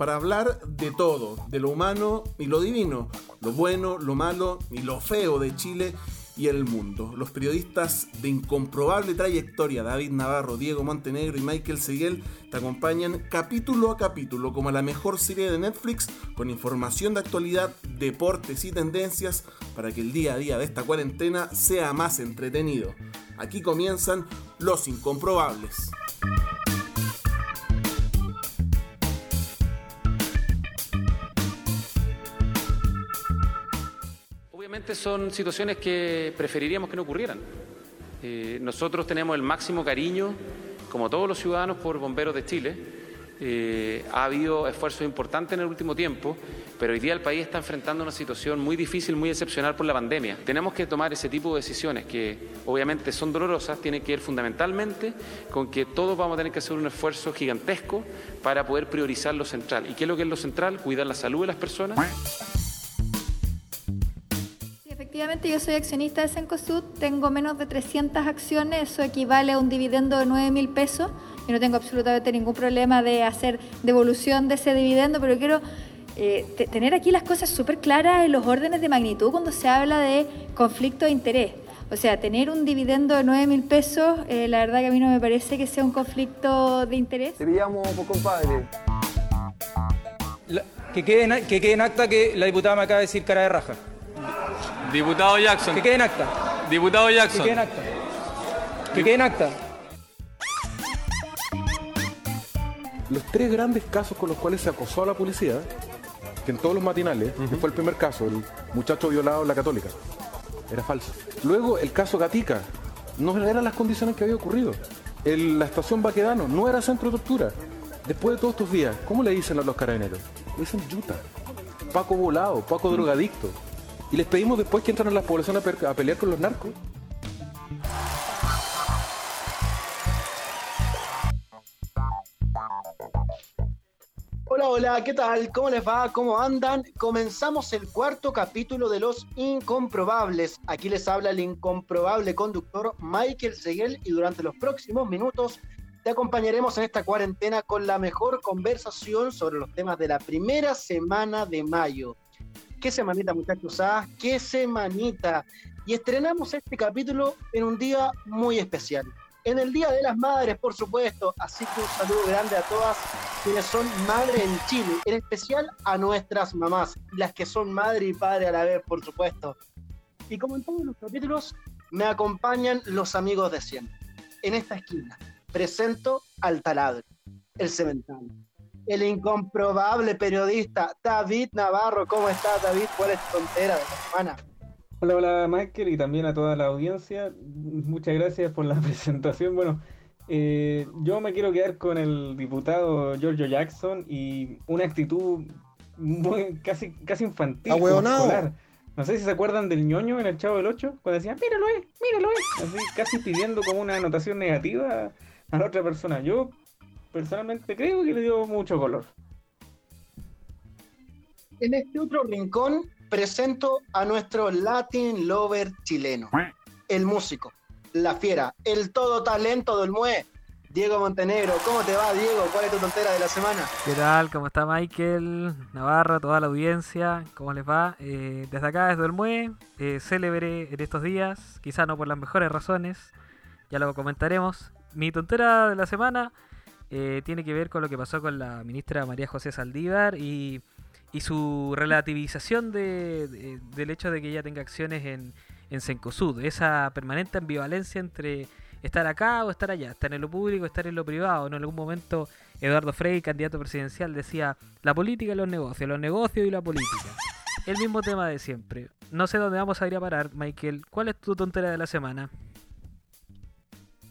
para hablar de todo, de lo humano y lo divino, lo bueno, lo malo y lo feo de Chile y el mundo. Los periodistas de incomprobable trayectoria, David Navarro, Diego Montenegro y Michael Seguel, te acompañan capítulo a capítulo como la mejor serie de Netflix con información de actualidad, deportes y tendencias para que el día a día de esta cuarentena sea más entretenido. Aquí comienzan Los Incomprobables. Son situaciones que preferiríamos que no ocurrieran. Eh, nosotros tenemos el máximo cariño, como todos los ciudadanos, por Bomberos de Chile. Eh, ha habido esfuerzos importantes en el último tiempo, pero hoy día el país está enfrentando una situación muy difícil, muy excepcional por la pandemia. Tenemos que tomar ese tipo de decisiones que obviamente son dolorosas, tienen que ver fundamentalmente con que todos vamos a tener que hacer un esfuerzo gigantesco para poder priorizar lo central. ¿Y qué es lo que es lo central? Cuidar la salud de las personas. Efectivamente, yo soy accionista de Sencosud, tengo menos de 300 acciones, eso equivale a un dividendo de 9 mil pesos. y no tengo absolutamente ningún problema de hacer devolución de ese dividendo, pero quiero eh, tener aquí las cosas súper claras en los órdenes de magnitud cuando se habla de conflicto de interés. O sea, tener un dividendo de 9 mil pesos, eh, la verdad que a mí no me parece que sea un conflicto de interés. Te pillamos, compadre. que, quede, que quede en acta que la diputada me acaba de decir cara de raja. Diputado Jackson. Que quede en acta. Diputado Jackson. Que quede en acta. Que quede en acta. Los tres grandes casos con los cuales se acosó a la policía, que en todos los matinales, que fue el primer caso, el muchacho violado en la católica, era falso. Luego el caso Gatica, no eran las condiciones que había ocurrido. la estación Baquedano no era centro de tortura. Después de todos estos días, ¿cómo le dicen a los carabineros? Le dicen yuta. Paco volado, Paco drogadicto y les pedimos después que entran a la población a, pelear con los narcos. Hola, hola, ¿qué tal? ¿Cómo les va? ¿Cómo andan? Comenzamos el cuarto capítulo de Los Incomprobables. Aquí les habla el incomprobable conductor Michael Seguel y durante los próximos minutos te acompañaremos en esta cuarentena con la mejor conversación sobre los temas de la primera semana de mayo. Qué semanita, muchachos, ¿ah? Qué semanita. Y estrenamos este capítulo en un día muy especial. En el Día de las Madres, por supuesto. Así que un saludo grande a todas quienes son madres en Chile. En especial a nuestras mamás, las que son madre y padre a la vez, por supuesto. Y como en todos los capítulos, me acompañan los amigos de siempre. En esta esquina presento al taladro, el cemental el incomprobable periodista David Navarro. ¿Cómo estás, David? ¿Cuál es tu tontera de la semana? Hola, hola, Michael, y también a toda la audiencia. Muchas gracias por la presentación. Bueno, eh, yo me quiero quedar con el diputado Giorgio Jackson y una actitud muy, casi, casi infantil. No sé si se acuerdan del ñoño en el Chavo del 8, cuando decían, míralo, eh, míralo, eh. Así, casi pidiendo como una anotación negativa a la otra persona. Yo personalmente creo que le dio mucho color. En este otro rincón presento a nuestro Latin Lover chileno, el músico, la fiera, el todo talento del MUE, Diego Montenegro. ¿Cómo te va, Diego? ¿Cuál es tu tontera de la semana? ¿Qué tal? ¿Cómo está Michael, Navarro, toda la audiencia? ¿Cómo les va? Eh, desde acá, desde el MUE, eh, célebre en estos días, quizá no por las mejores razones, ya lo comentaremos. Mi tontera de la semana eh, tiene que ver con lo que pasó con la ministra María José Saldívar y, su relativización de, del hecho de que ella tenga acciones en, en esa permanente ambivalencia entre estar acá o estar allá, estar en lo público o estar en lo privado. En algún momento Eduardo Frei, candidato presidencial, decía la política y los negocios, los negocios y la política. El mismo tema de siempre. No sé dónde vamos a ir a parar, Michael. ¿Cuál es tu tontera de la semana?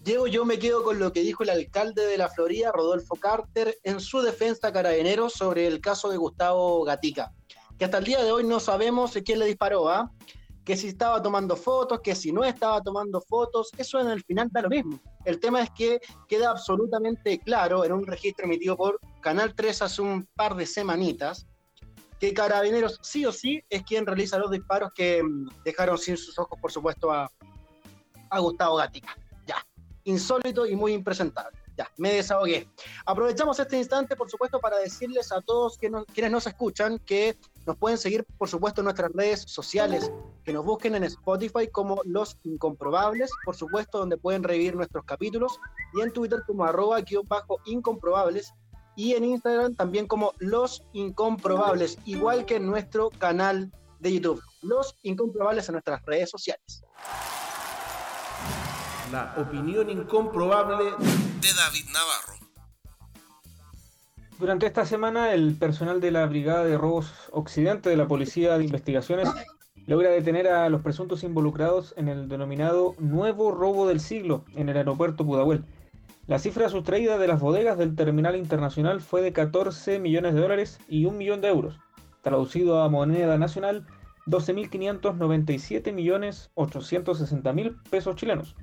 Diego, yo me quedo con lo que dijo el alcalde de la Florida, Rodolfo Carter, en su defensa carabinero sobre el caso de Gustavo Gatica, que hasta el día de hoy no sabemos quién le disparó, ¿ah? que si estaba tomando fotos, que si no estaba tomando fotos, eso en el final da lo mismo. El tema es que queda absolutamente claro en un registro emitido por Canal 3 hace un par de semanitas, que Carabineros sí o sí es quien realiza los disparos que mm, dejaron sin sus ojos, por supuesto, a, a Gustavo Gatica insólito y muy impresentable. Ya, me desahogué. Aprovechamos este instante, por supuesto, para decirles a todos que quienes nos escuchan que nos pueden seguir, por supuesto, en nuestras redes sociales, que nos busquen en Spotify como Los Incomprobables, por supuesto, donde pueden revivir nuestros capítulos, y en Twitter como arroba bajo incomprobables, y en Instagram también como Los Incomprobables, igual que en nuestro canal de YouTube. Los Incomprobables en nuestras redes sociales. La opinión incomprobable de David Navarro. Durante esta semana, el personal de la Brigada de Robos Occidente de la Policía de Investigaciones logra detener a los presuntos involucrados en el denominado nuevo robo del siglo en el aeropuerto Pudahuel. La cifra sustraída de las bodegas del terminal internacional fue de 14 millones de dólares y un millón de euros. Traducido a moneda nacional, 12.597 millones 860 mil pesos chilenos.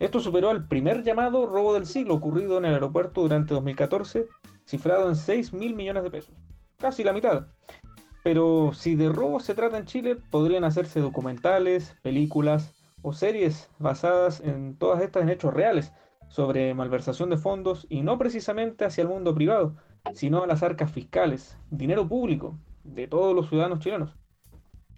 Esto superó al primer llamado robo del siglo ocurrido en el aeropuerto durante 2014 cifrado en 6 mil millones de pesos, casi la mitad. Pero si de robos se trata en Chile, podrían hacerse documentales, películas o series basadas en todas estas en hechos reales sobre malversación de fondos y no precisamente hacia el mundo privado, sino a las arcas fiscales, dinero público de todos los ciudadanos chilenos.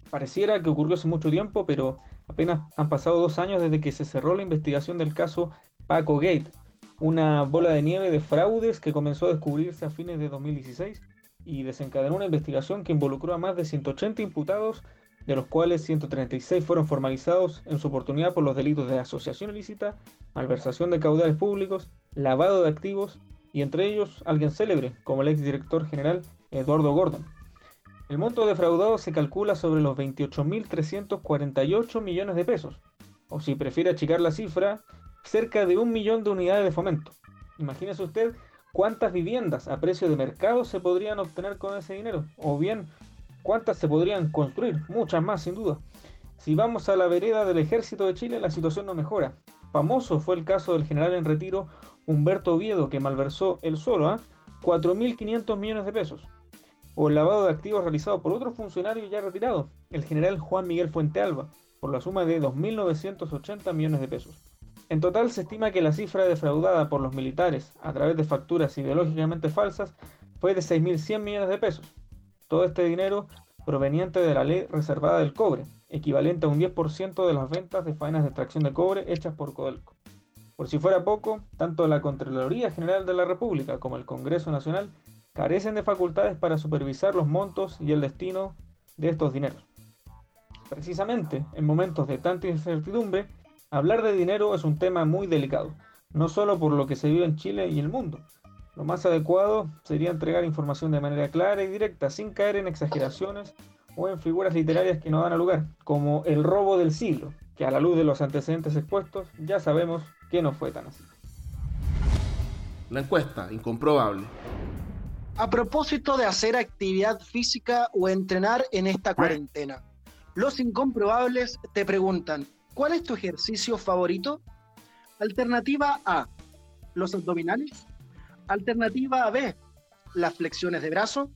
Pareciera que ocurrió hace mucho tiempo, pero apenas han pasado dos años desde que se cerró la investigación del caso Paco Gate, una bola de nieve de fraudes que comenzó a descubrirse a fines de 2016 y desencadenó una investigación que involucró a más de 180 imputados, de los cuales 136 fueron formalizados en su oportunidad por los delitos de asociación ilícita, malversación de caudales públicos, lavado de activos y entre ellos alguien célebre, como el exdirector general Eduardo Gordon. El monto defraudado se calcula sobre los 28.348 millones de pesos, o si prefiere achicar la cifra, cerca de un millón de unidades de fomento. Imagínese usted cuántas viviendas a precio de mercado se podrían obtener con ese dinero, o bien cuántas se podrían construir, muchas más sin duda. Si vamos a la vereda del ejército de Chile, la situación no mejora. Famoso fue el caso del general en retiro Humberto Oviedo, que malversó el solo a ¿ah? 4.500 millones de pesos. O el lavado de activos realizado por otro funcionario ya retirado, el general Juan Miguel Fuente Alba, por la suma de 2.980 millones de pesos. En total se estima que la cifra defraudada por los militares a través de facturas ideológicamente falsas fue de 6.100 millones de pesos. Todo este dinero proveniente de la ley reservada del cobre, equivalente a un 10% de las ventas de faenas de extracción de cobre hechas por Codelco. Por si fuera poco, tanto la Contraloría General de la República como el Congreso Nacional carecen de facultades para supervisar los montos y el destino de estos dineros. Precisamente en momentos de tanta incertidumbre, Hablar de dinero es un tema muy delicado, no solo por lo que se vive en Chile y el mundo. Lo más adecuado sería entregar información de manera clara y directa, sin caer en exageraciones o en figuras literarias que no dan a lugar, como el robo del siglo, que a la luz de los antecedentes expuestos ya sabemos que no fue tan así. La encuesta, incomprobable. A propósito de hacer actividad física o entrenar en esta cuarentena, los incomprobables te preguntan, ¿Cuál es tu ejercicio favorito? Alternativa A, los abdominales. Alternativa B, las flexiones de brazo.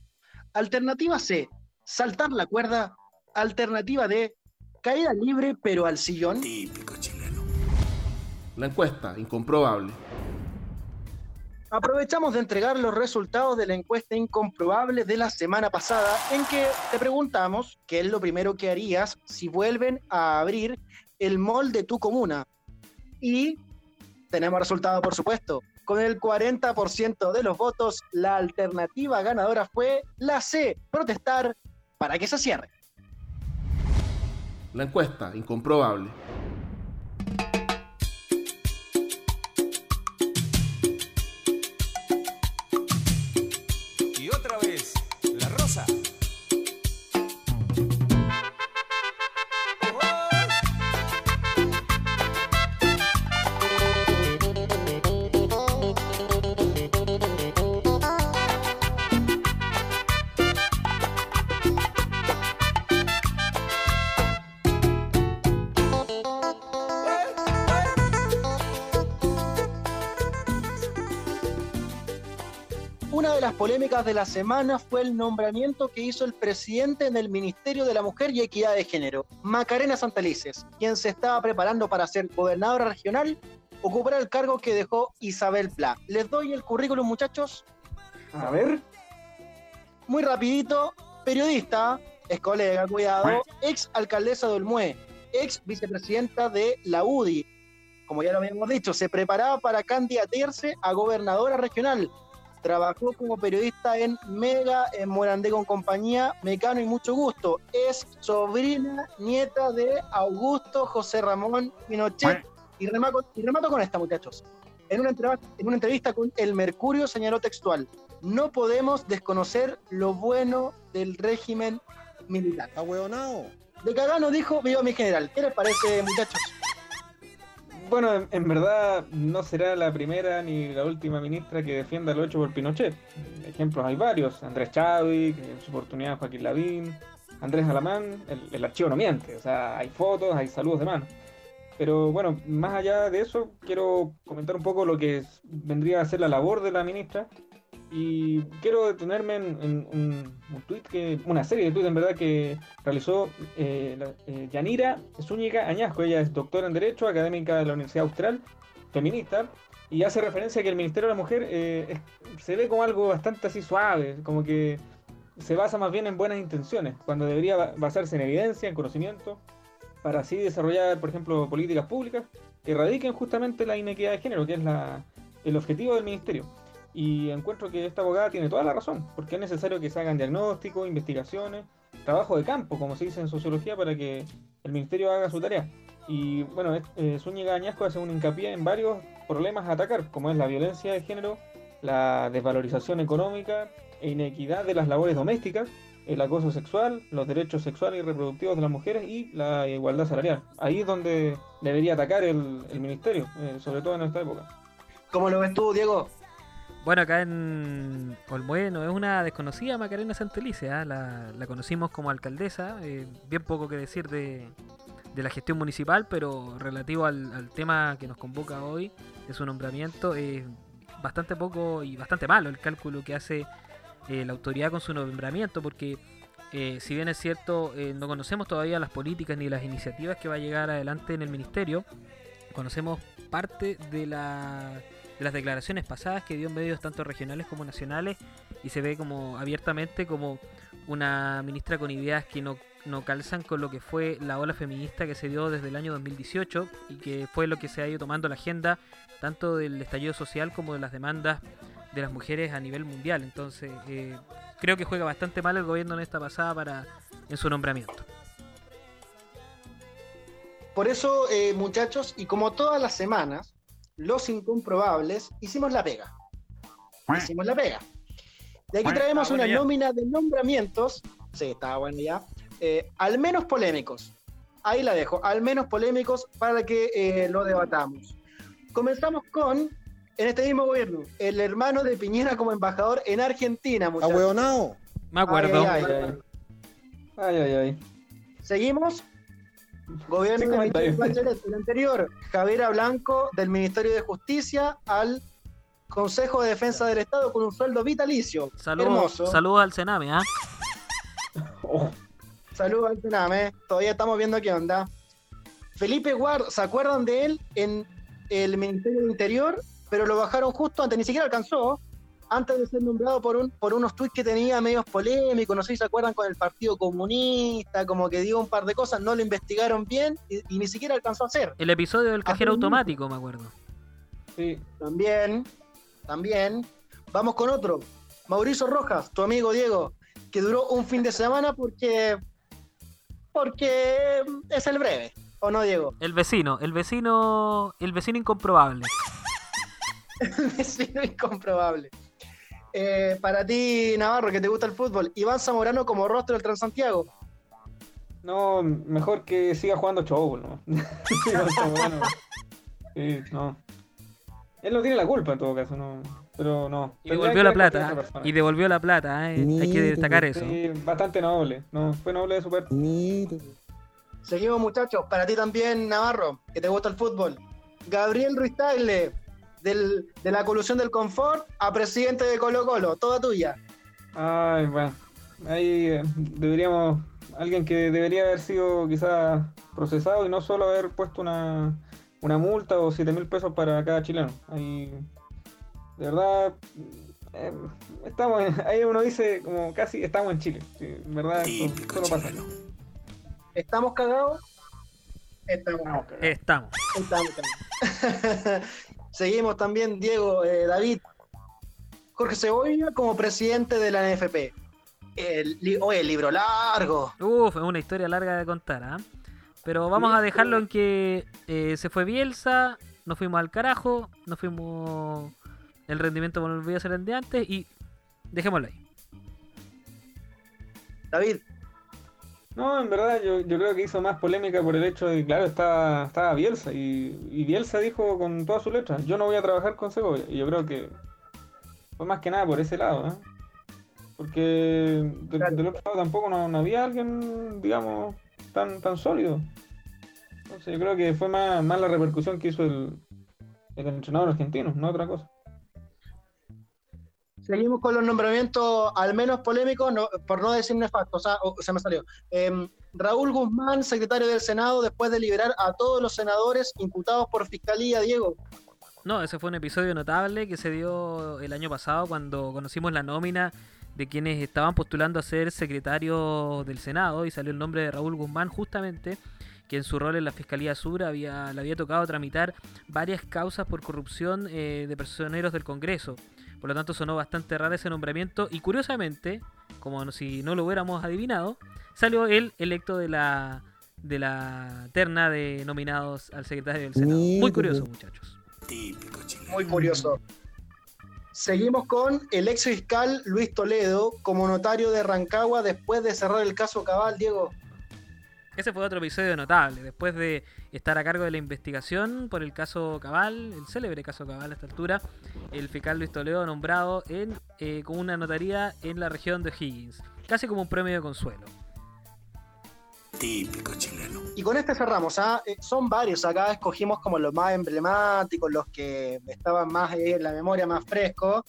Alternativa C, saltar la cuerda. Alternativa D, caída libre pero al sillón. Típico chileno. La encuesta, incomprobable. Aprovechamos de entregar los resultados de la encuesta incomprobable de la semana pasada, en que te preguntamos qué es lo primero que harías si vuelven a abrir el mall de tu comuna. Y tenemos resultado, por supuesto. Con el 40% de los votos, la alternativa ganadora fue la C, protestar para que se cierre. La encuesta, incomprobable. Polémicas de la semana fue el nombramiento que hizo el presidente en el Ministerio de la Mujer y Equidad de Género, Macarena Santalices, quien se estaba preparando para ser gobernadora regional, ocupará el cargo que dejó Isabel Pla. Les doy el currículum, muchachos. A ver. Muy rapidito, periodista, es colega, cuidado, ex alcaldesa de Olmué, ex vicepresidenta de la UDI. Como ya lo habíamos dicho, se preparaba para candidatearse a gobernadora regional. Trabajó como periodista en Mega, en Morandé con compañía, Mecano y mucho gusto. Es sobrina, nieta de Augusto José Ramón Pinochet. Y remato, y remato con esta, muchachos. En una, en una entrevista con El Mercurio señaló textual, no podemos desconocer lo bueno del régimen militar. De Cagano dijo, viva mi general. ¿Qué les parece, muchachos? Bueno, en, verdad no será la primera ni la última ministra que defienda lo hecho por Pinochet. Ejemplos hay varios. Andrés Chadwick, en su oportunidad Joaquín Lavín, Andrés Alamán, el, el archivo no miente. O sea, hay fotos, hay saludos de mano. Pero bueno, más allá de eso, quiero comentar un poco lo que vendría a ser la labor de la ministra. Y quiero detenerme en, un, tuit que, una serie de tweets en verdad que realizó eh, la- eh, Yanira Zúñiga Añasco. Ella es doctora en Derecho, académica de la Universidad Austral, feminista, y hace referencia a que el Ministerio de la Mujer eh, se ve como algo bastante así suave, como que se basa más bien en buenas intenciones, cuando debería ba- basarse en evidencia, en conocimiento, para así desarrollar, por ejemplo, políticas públicas que erradiquen justamente la inequidad de género, que es la, el objetivo del ministerio. Y encuentro que esta abogada tiene toda la razón, porque es necesario que se hagan diagnósticos, investigaciones, trabajo de campo, como se dice en sociología, para que el ministerio haga su tarea. Y bueno, eh, Zúñiga Añasco hace un hincapié en varios problemas a atacar, como es la violencia de género, la desvalorización económica e inequidad de las labores domésticas, el acoso sexual, los derechos sexuales y reproductivos de las mujeres y la igualdad salarial. Ahí es donde debería atacar el, el ministerio, eh, sobre todo en esta época. ¿Cómo lo ves tú, Diego? Bueno, acá en Olmué no es una desconocida Macarena Santelice, ¿ah? la, la conocimos como alcaldesa, eh, bien poco que decir de, de la gestión municipal, pero relativo al, al tema que nos convoca hoy, de su nombramiento, es bastante poco y bastante malo el cálculo que hace eh, la autoridad con su nombramiento, porque eh, si bien es cierto, eh, no conocemos todavía las políticas ni las iniciativas que va a llegar adelante en el ministerio, conocemos parte de la las declaraciones pasadas que dio en medios tanto regionales como nacionales y se ve como abiertamente como una ministra con ideas que no, no calzan con lo que fue la ola feminista que se dio desde el año 2018 y que fue lo que se ha ido tomando la agenda tanto del estallido social como de las demandas de las mujeres a nivel mundial. Entonces eh, creo que juega bastante mal el gobierno en esta pasada para en su nombramiento. Por eso, eh, muchachos, y como todas las semanas, los incomprobables hicimos la pega. Hicimos la pega. De aquí traemos una nómina de nombramientos. Sí, estaba bueno ya. eh, al menos polémicos. Ahí la dejo. Al menos polémicos para que eh, lo debatamos. Comenzamos con, en este mismo gobierno, el hermano de Piñera como embajador en Argentina, muchachos. Me acuerdo. Ay, Ay, ay. Ay, ay, ay. Seguimos. Gobierno de. Michelle Bachelet, el anterior, Javiera Blanco del Ministerio de Justicia al Consejo de Defensa del Estado con un sueldo vitalicio. Saludos Hermoso. saludos al Sename, ¿ah? Oh, Saludos al Sename. Todavía estamos viendo qué onda. Felipe Guard, ¿se acuerdan de él en el Ministerio del Interior? Pero lo bajaron justo antes, ni siquiera alcanzó, antes de ser nombrado por, un, por unos tweets que tenía medios polémicos, no sé si se acuerdan con el Partido Comunista, como que digo un par de cosas, no lo investigaron bien y, y ni siquiera alcanzó a hacer. El episodio del cajero automático, me acuerdo. sí. También, también. Vamos con otro. Mauricio Rojas, tu amigo Diego, que duró un fin de semana porque. porque es el breve. ¿O no, Diego? El vecino, el vecino, el vecino incomprobable. Es incomprobable. Eh, para ti, Navarro, que te gusta el fútbol, Iván Zamorano como rostro del Transantiago. No, mejor que siga jugando show, ¿no? Sí, no, está bueno. Sí, no. Él no tiene la culpa en todo caso, no. Pero no. Y devolvió la plata, persona. y devolvió la plata, ¿eh? hay que destacar eso. Sí, bastante noble. No, fue noble de su parte. Seguimos, muchachos. Para ti también, Navarro, que te gusta el fútbol. Gabriel Ruiz Tagle, del, de la colusión del confort a presidente de Colo Colo. Toda tuya. Ay, bueno. Ahí eh, deberíamos. Alguien que debería haber sido quizás procesado y no solo haber puesto una una multa o 7 mil pesos para cada chileno. Ahí, de verdad, eh, estamos en- ahí uno dice como casi estamos en Chile. Sí, en verdad, eso solo pasa. ¿Estamos cagados? Estamos cagados. Estamos. Estamos cagados. Seguimos también, Diego, eh, David. Jorge Cebolla como presidente de la NFP. El, li- oye, el libro largo. Uf, es una historia larga de contar, ¿ah? Pero vamos a dejarlo en que eh, se fue Bielsa, nos fuimos al carajo, nos fuimos. El rendimiento volvió a ser el de antes y dejémoslo ahí. David, No, en verdad yo, yo creo que hizo más polémica por el hecho de que, claro, estaba, estaba Bielsa y, y Bielsa dijo con toda su letra, yo no voy a trabajar con Segovia. Y yo creo que fue más que nada por ese lado, ¿eh? Porque de- Claro. del otro lado tampoco no, no había alguien, digamos, tan, tan sólido. Entonces yo creo que fue más, más la repercusión que hizo el, el entrenador argentino, no otra cosa. Seguimos con los nombramientos al menos polémicos, no- por no decir nefastos. O sea, se me salió. Em, Raúl Guzmán, secretario del Senado, después de liberar a todos los senadores imputados por fiscalía, Diego. No, ese fue un episodio notable que se dio el año pasado cuando conocimos la nómina de quienes estaban postulando a ser secretarios del Senado y salió el nombre de Raúl Guzmán justamente que en su rol en la Fiscalía Sur había, le había tocado tramitar varias causas por corrupción eh, de personeros del Congreso. Por lo tanto sonó bastante raro ese nombramiento y curiosamente, como si no lo hubiéramos adivinado, salió él electo de la, de la terna de nominados al secretario del Senado. Muy curioso, muchachos. Muy curioso. Seguimos con el ex fiscal Luis Toledo como notario de Rancagua después de cerrar el caso Cabal, Diego. Ese fue otro episodio notable. Después de estar a cargo de la investigación por el caso Cabal, el célebre caso Cabal a esta altura, el fiscal Luis Toledo nombrado en, eh, con una notaría en la región de Higgins. Casi como un premio de consuelo. Y con este cerramos, ¿ah? Eh, son varios, acá escogimos como los más emblemáticos, los que estaban más eh, en la memoria, más frescos,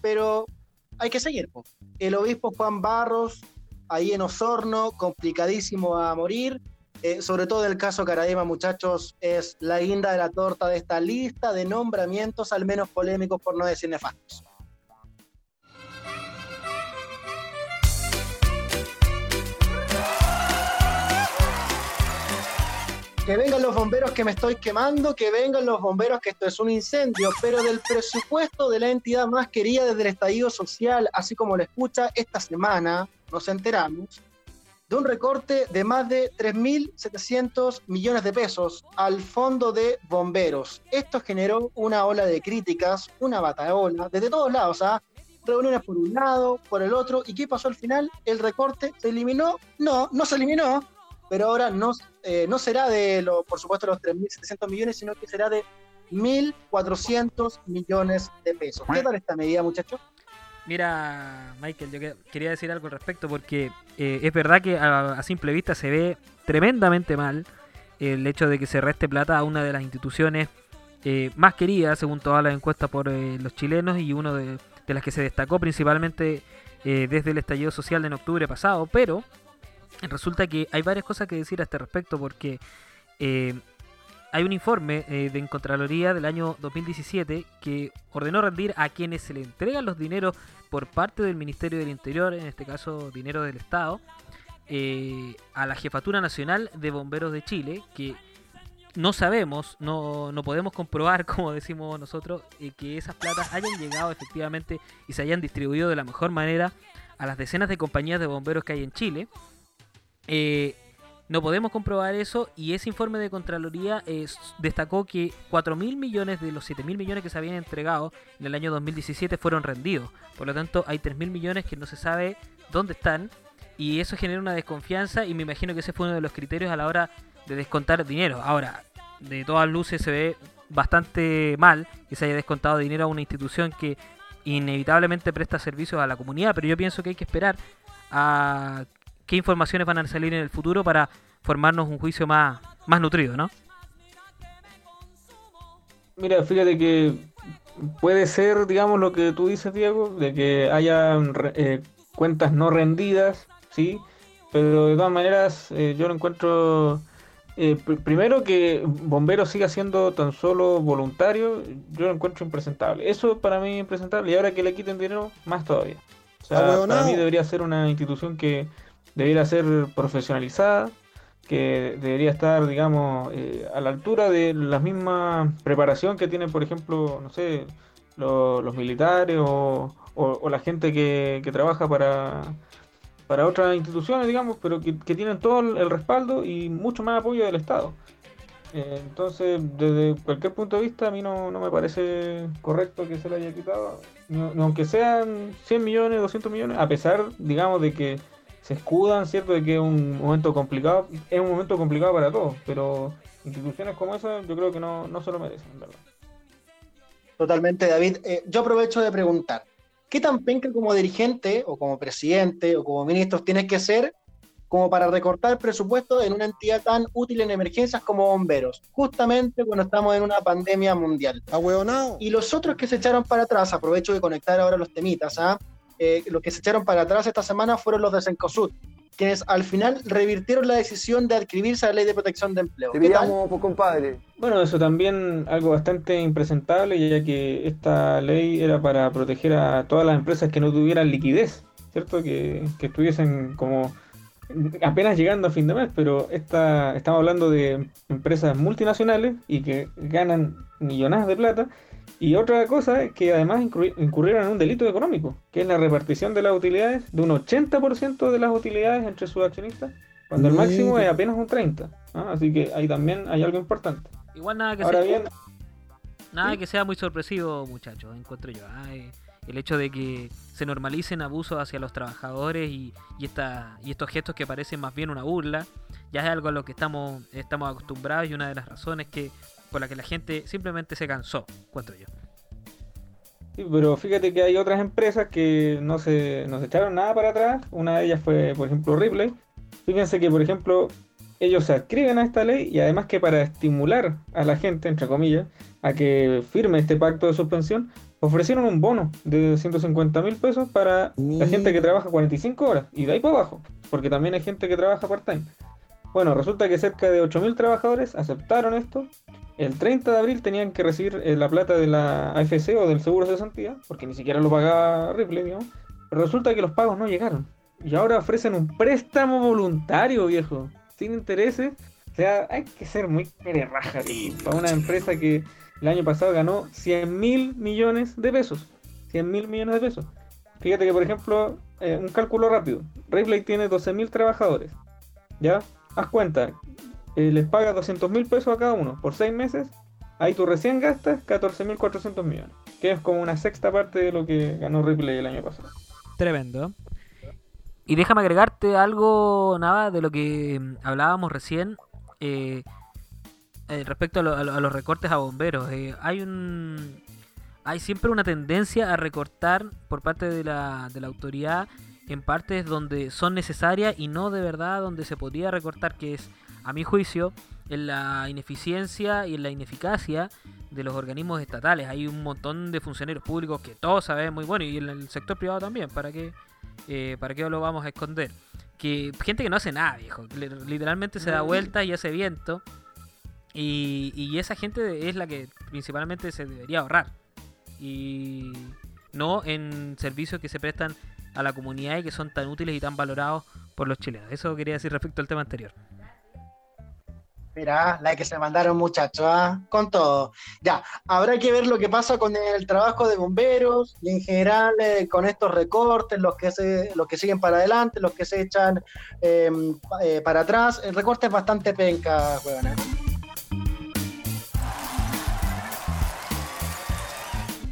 pero hay que seguir. El obispo Juan Barros, ahí en Osorno, complicadísimo a morir, Eh, sobre todo el caso Caradema, muchachos, es la guinda de la torta de esta lista de nombramientos, al menos polémicos, por no decir nefastos. Que vengan los bomberos que me estoy quemando, que vengan los bomberos que esto es un incendio, pero del presupuesto de la entidad más querida desde el estallido social, así como lo escucha, esta semana nos enteramos de un recorte de más de 3.700 millones de pesos al fondo de bomberos. Esto generó una ola de críticas, una bataola, desde todos lados, ¿ah? Reuniones por un lado, por el otro, ¿y qué pasó al final? ¿El recorte se eliminó? No, no se eliminó, pero ahora no, eh, no será de, lo, por supuesto, los 3.700 millones, sino que será de 1.400 millones de pesos. ¿Qué tal esta medida, muchachos? Mira, Michael, yo que- quería decir algo al respecto porque eh, es verdad que a, simple vista se ve tremendamente mal el hecho de que se reste plata a una de las instituciones eh, más queridas, según todas las encuestas por eh, los chilenos, y de, de las que se destacó principalmente eh, desde el estallido social en octubre pasado. Pero resulta que hay varias cosas que decir a este respecto porque eh, hay un informe eh, de Contraloría del año 2017 que ordenó rendir a quienes se le entregan los dineros por parte del Ministerio del Interior, en este caso dinero del Estado, eh, a la Jefatura Nacional de Bomberos de Chile, que no sabemos, no, no podemos comprobar, como decimos nosotros, eh, que esas platas hayan llegado efectivamente y se hayan distribuido de la mejor manera a las decenas de compañías de bomberos que hay en Chile. Eh, no podemos comprobar eso y ese informe de Contraloría eh, destacó que 4 mil millones de los 7 mil millones que se habían entregado en el año 2017 fueron rendidos. Por lo tanto, hay 3 mil millones que no se sabe dónde están y eso genera una desconfianza y me imagino que ese fue uno de los criterios a la hora de descontar dinero. Ahora, de todas luces se ve bastante mal que se haya descontado dinero a una institución que inevitablemente presta servicios a la comunidad, pero yo pienso que hay que esperar a qué informaciones van a salir en el futuro para formarnos un juicio más, más nutrido, ¿no? Mira, fíjate que puede ser, digamos, lo que tú dices, Diego, de que haya eh, cuentas no rendidas, ¿sí? Pero de todas maneras, eh, yo lo encuentro eh, pr- primero que Bombero siga siendo tan solo voluntario, yo lo encuentro impresentable. Eso para mí es impresentable y ahora que le quiten dinero, más todavía. O sea, para mí debería ser una institución que debería ser profesionalizada, que debería estar, digamos, eh, a la altura de la misma preparación que tienen, por ejemplo, no sé, lo- los militares o, la gente que, trabaja para, para otras instituciones, digamos, pero que, tienen todo el, respaldo y mucho más apoyo del Estado. Eh, entonces, desde cualquier punto de vista, a mí no, no me parece correcto que se le haya quitado, ni, ni aunque sean 100 millones, 200 millones, a pesar, digamos, de que se escudan, ¿cierto?, de que es un momento complicado, es un momento complicado para todos, pero instituciones como esa yo creo que no, no se lo merecen, en verdad. Totalmente, David. Eh, yo aprovecho de preguntar, ¿qué tan penca como dirigente o como presidente o como ministros tienes que ser como para recortar presupuesto en una entidad tan útil en emergencias como bomberos? Justamente cuando estamos en una pandemia mundial. Y los otros que se echaron para atrás, aprovecho de conectar ahora los temitas, ¿ah? Eh, los que se echaron para atrás esta semana fueron los de Cencosud, quienes al final revirtieron la decisión de adscribirse a la ley de protección de empleo. ¿Qué tal? compadre. Bueno, eso también algo bastante impresentable, ya que esta ley era para proteger a todas las empresas que no tuvieran liquidez, ¿cierto? Que, que estuviesen como apenas llegando a fin de mes, pero esta, estamos hablando de empresas multinacionales y que ganan millonadas de plata. Y otra cosa es que además incurri- incurrieron en un delito económico, que es la repartición de las utilidades de un 80% de las utilidades entre sus accionistas, cuando el máximo es apenas un 30%. ¿ah? Así que ahí también hay algo importante. Igual nada que Ahora sea, bien, nada que sea muy sorpresivo, muchachos, encuentro yo. ah, eh, el hecho de que se normalicen abusos hacia los trabajadores y, y, esta, y estos gestos que parecen más bien una burla, ya es algo a lo que estamos, estamos acostumbrados y una de las razones que por la que la gente simplemente se cansó, encuentro yo. Sí, pero fíjate que hay otras empresas que no se, no se echaron nada para atrás. Una de ellas fue, por ejemplo, Ripley. Fíjense que, por ejemplo, ellos se adscriben a esta ley y además que para estimular a la gente, entre comillas, a que firme este pacto de suspensión, ofrecieron un bono de 150 mil pesos para la gente que trabaja 45 horas y de ahí para abajo, porque también hay gente que trabaja part-time. Bueno, resulta que cerca de 8.000 trabajadores aceptaron esto. El 30 de abril tenían que recibir eh, la plata de la AFC o del seguro de cesantía, porque ni siquiera lo pagaba Ripley, digamos. Pero resulta que los pagos no llegaron. Y ahora ofrecen un préstamo voluntario, viejo, sin intereses. O sea, hay que ser muy pererraja viejo, para una empresa que el año pasado ganó 100 mil millones de pesos. 100 mil millones de pesos. Fíjate que, por ejemplo, eh, un cálculo rápido. Ripley tiene 12 mil trabajadores. ¿Ya? Haz cuenta, eh, les pagas 200 mil pesos a cada uno por 6 meses, ahí tú recién gastas 14.400 millones, que es como una sexta parte de lo que ganó Ripley el año pasado. Tremendo. Y déjame agregarte algo, Nava, de lo que mm, hablábamos recién eh, eh, respecto a, lo- a lo- a los recortes a bomberos. Hay un hay siempre una tendencia a recortar por parte de la, de la autoridad en partes donde son necesarias y no de verdad donde se podría recortar, que es, a mi juicio, en la ineficiencia y en la ineficacia de los organismos estatales. Hay un montón de funcionarios públicos que todos saben muy bueno y en el sector privado también, ¿para qué, eh, ¿para qué lo vamos a esconder? Que gente que no hace nada, viejo, literalmente se da vuelta y hace viento. Y, y esa gente es la que principalmente se debería ahorrar. Y no en servicios que se prestan a la comunidad y que son tan útiles y tan valorados por los chilenos. Eso quería decir respecto al tema anterior. Mira, la que se mandaron muchachos, ¿ah? con todo. Ya, habrá que ver lo que pasa con el trabajo de bomberos y en general eh, con estos recortes, los que se, los que siguen para adelante, los que se echan eh, pa- eh, para atrás. El recorte es bastante penca, weón. ¿eh?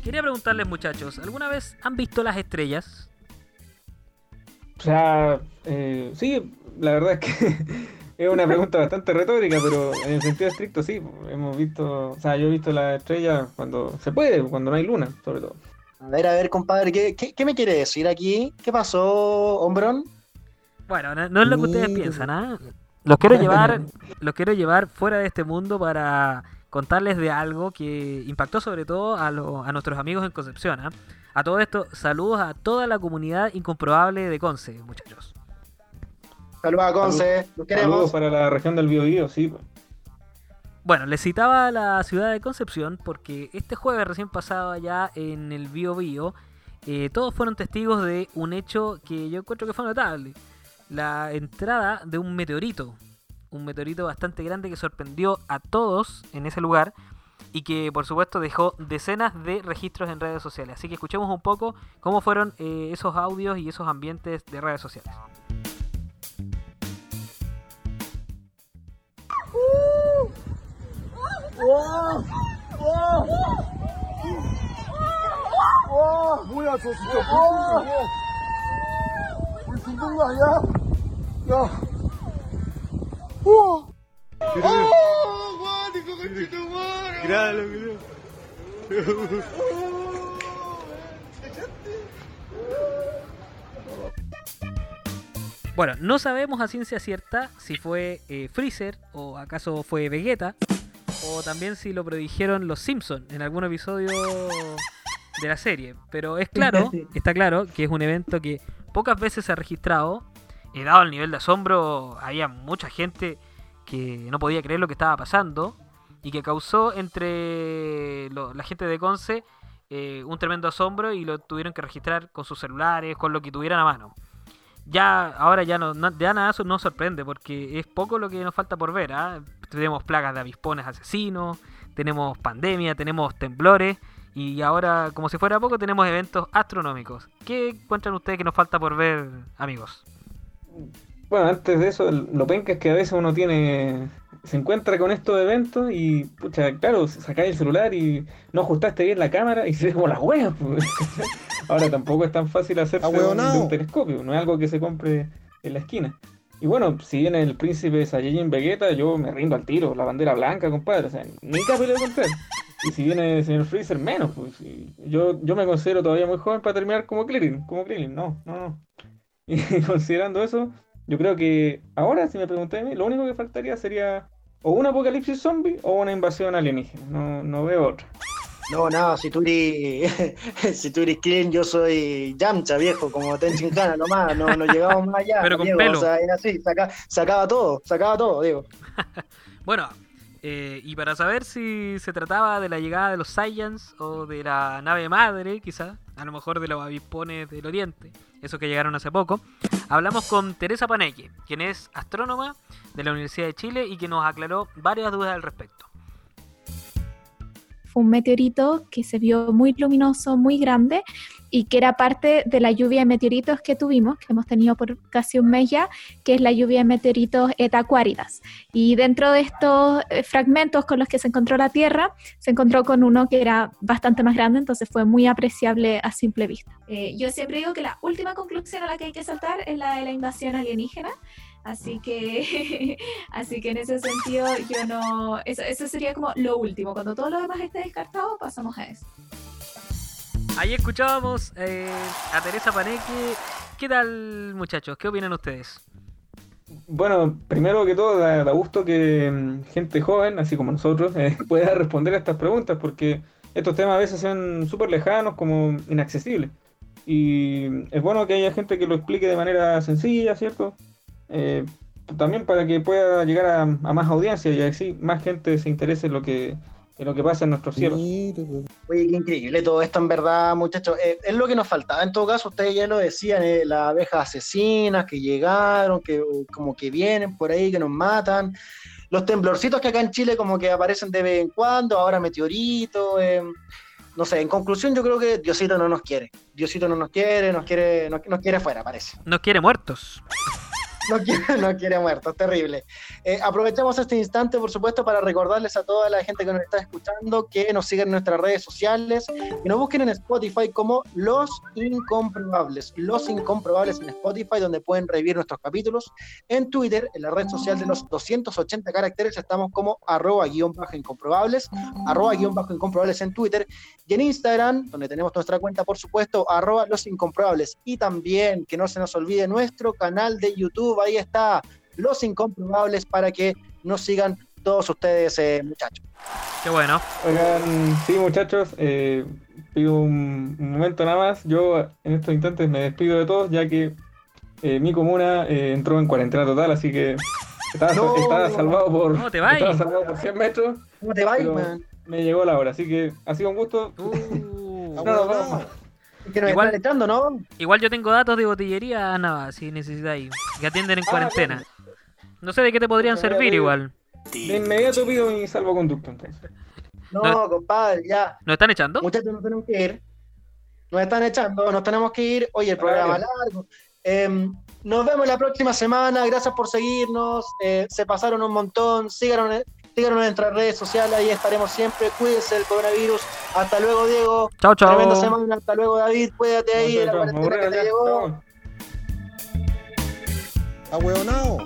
Quería preguntarles, muchachos, ¿alguna vez han visto las estrellas? O sea, eh, sí, la verdad es que es una pregunta bastante retórica, pero en el sentido estricto sí, hemos visto, o sea, yo he visto la estrella cuando se puede, cuando no hay luna, sobre todo. A ver, a ver, compadre, ¿qué, qué, qué me quiere decir aquí? ¿Qué pasó, hombrón? Bueno, no, no es lo que ustedes piensan, ¿ah? Los quiero llevar, los quiero llevar fuera de este mundo para contarles de algo que impactó sobre todo a, lo- a nuestros amigos en Concepción. ¿ah? A todo esto, saludos a toda la comunidad incomprobable de Conce, muchachos. Saludos a Conce, los Saludos queremos. para la región del Biobío, sí. pues. Bueno, les citaba la ciudad de Concepción porque este jueves recién pasado allá en el Bio Bio, eh, todos fueron testigos de un hecho que yo encuentro que fue notable. La entrada de un meteorito. Un meteorito bastante grande que sorprendió a todos en ese lugar y que por supuesto dejó decenas de registros en redes sociales. Así que escuchemos un poco cómo fueron eh, esos audios y esos ambientes de redes sociales. ¡Oh, Bueno, no sabemos a ciencia cierta si fue eh, Freezer o acaso fue Vegeta o también si lo predijeron los Simpson en algún episodio de la serie. Pero es claro, está claro que es un evento que pocas veces se ha registrado. Y dado el nivel de asombro, había mucha gente que no podía creer lo que estaba pasando y que causó entre la gente de Conce eh, un tremendo asombro y lo tuvieron que registrar con sus celulares, con lo que tuvieran a mano. Ya, ahora ya no, no- ya nada eso no sorprende porque es poco lo que nos falta por ver. ¿ah? Tenemos plagas de avispones asesinos, tenemos pandemia, tenemos temblores y ahora, como si fuera poco, tenemos eventos astronómicos. ¿Qué encuentran ustedes que nos falta por ver, amigos? Bueno, antes de eso, lo penca es que a veces uno tiene. Se encuentra con estos eventos y, pucha, claro, sacáis el celular y no ajustaste bien la cámara y se ve como las huevas. pues. Ahora tampoco es tan fácil hacerse un, de un telescopio, no es algo que se compre en la esquina. Y bueno, si viene el príncipe Saiyajin Vegeta, yo me rindo al tiro, la bandera blanca, compadre, o sea, ni capaz de comprar. Y si viene el señor Freezer, menos, pues. yo, yo me considero todavía muy joven para terminar como Krillin, como Krillin, no, no, no. Y considerando eso, yo creo que ahora, si me preguntáis a mí, lo único que faltaría sería o un apocalipsis zombie o una invasión alienígena. No, no veo otra. No, no, si tú eres, si tú eres Krillin, yo soy Yamcha, viejo, como Tenchin Hana nomás, no, no llegamos más allá. Pero con Diego, pelo. O sea, era así, saca, sacaba todo, sacaba todo, digo. Bueno, eh, y para saber si se trataba de la llegada de los Saiyans o de la nave madre, quizá, a lo mejor de los avispones del Oriente, esos que llegaron hace poco, hablamos con Teresa Paneque, quien es astrónoma de la Universidad de Chile y que nos aclaró varias dudas al respecto. Fue un meteorito que se vio muy luminoso, muy grande y que era parte de la lluvia de meteoritos que tuvimos, que hemos tenido por casi un mes ya, que es la lluvia de meteoritos etacuáridas. Y dentro de estos eh, fragmentos con los que se encontró la Tierra, se encontró con uno que era bastante más grande, entonces fue muy apreciable a simple vista. Eh, yo siempre digo que la última conclusión a la que hay que saltar es la de la invasión alienígena. Así que, así que en ese sentido yo no, eso, eso sería como lo último. Cuando todo lo demás esté descartado, pasamos a eso. Ahí escuchábamos eh, a Teresa Paneque. ¿Qué tal, muchachos? ¿Qué opinan ustedes? Bueno, primero que todo, da, gusto que mm, gente joven, así como nosotros, eh, pueda responder a estas preguntas, porque estos temas a veces son súper lejanos, como inaccesibles. Y es bueno que haya gente que lo explique de manera sencilla, ¿cierto? Eh, también para que pueda llegar a, a más audiencia y así más gente se interese en lo que, en lo que pasa en nuestros cielos. Oye, qué increíble todo esto, en verdad, muchachos. Eh, es lo que nos faltaba. En todo caso, ustedes ya lo decían, eh, las abejas asesinas que llegaron, que como que vienen por ahí, que nos matan. Los temblorcitos que acá en Chile como que aparecen de vez en cuando, ahora meteoritos. eh, no sé, en conclusión yo creo que Diosito no nos quiere. Diosito no nos quiere, nos quiere, nos, nos quiere fuera, parece. Nos quiere muertos. No quiere, no quiere terrible. Eh, aprovechamos este instante, por supuesto, para recordarles a toda la gente que nos está escuchando que nos sigan en nuestras redes sociales y nos busquen en Spotify como Los Incomprobables. Los Incomprobables en Spotify, donde pueden revivir nuestros capítulos. En Twitter, en la red social de los 280 caracteres, estamos como arroba guion bajo incomprobables, arroba guion bajo incomprobables en Twitter y en Instagram, donde tenemos nuestra cuenta, por supuesto, arroba los incomprobables. Y también, que no se nos olvide, nuestro canal de YouTube, ahí está, los incomprobables, para que nos sigan todos ustedes, eh, muchachos. Qué bueno. Oigan, sí, muchachos, eh, pido un, un momento nada más. Yo en estos instantes me despido de todos, ya que eh, mi comuna eh, entró en cuarentena total, así que Estaba, No. estaba salvado por. ¿Cómo te va? Estaba salvado por 100 metros. ¿Cómo te va, pero weón? Me llegó la hora, así que ha sido un gusto. Uh, No nos vemos Que nos Igual- están echando, ¿no? igual yo tengo datos de botillería, nada, si necesitáis. Que atienden en Ah, cuarentena. No sé de qué te podrían servir igual. De inmediato pido mi salvoconducto entonces. No, No. compadre, ya. ¿Nos están echando? Muchachos, nos tenemos que ir. Nos están echando, nos tenemos que ir. Oye, el programa Vale. largo. Em, nos vemos la próxima semana. Gracias por seguirnos. Eh, se pasaron un montón. Síganos, síganos en nuestras redes sociales. Ahí estaremos siempre. Cuídense del coronavirus. Hasta luego, Diego. Chao, chao. Tremenda semana. Hasta luego, David. Cuídate ahí que te llegó. Chao. Ahueonao.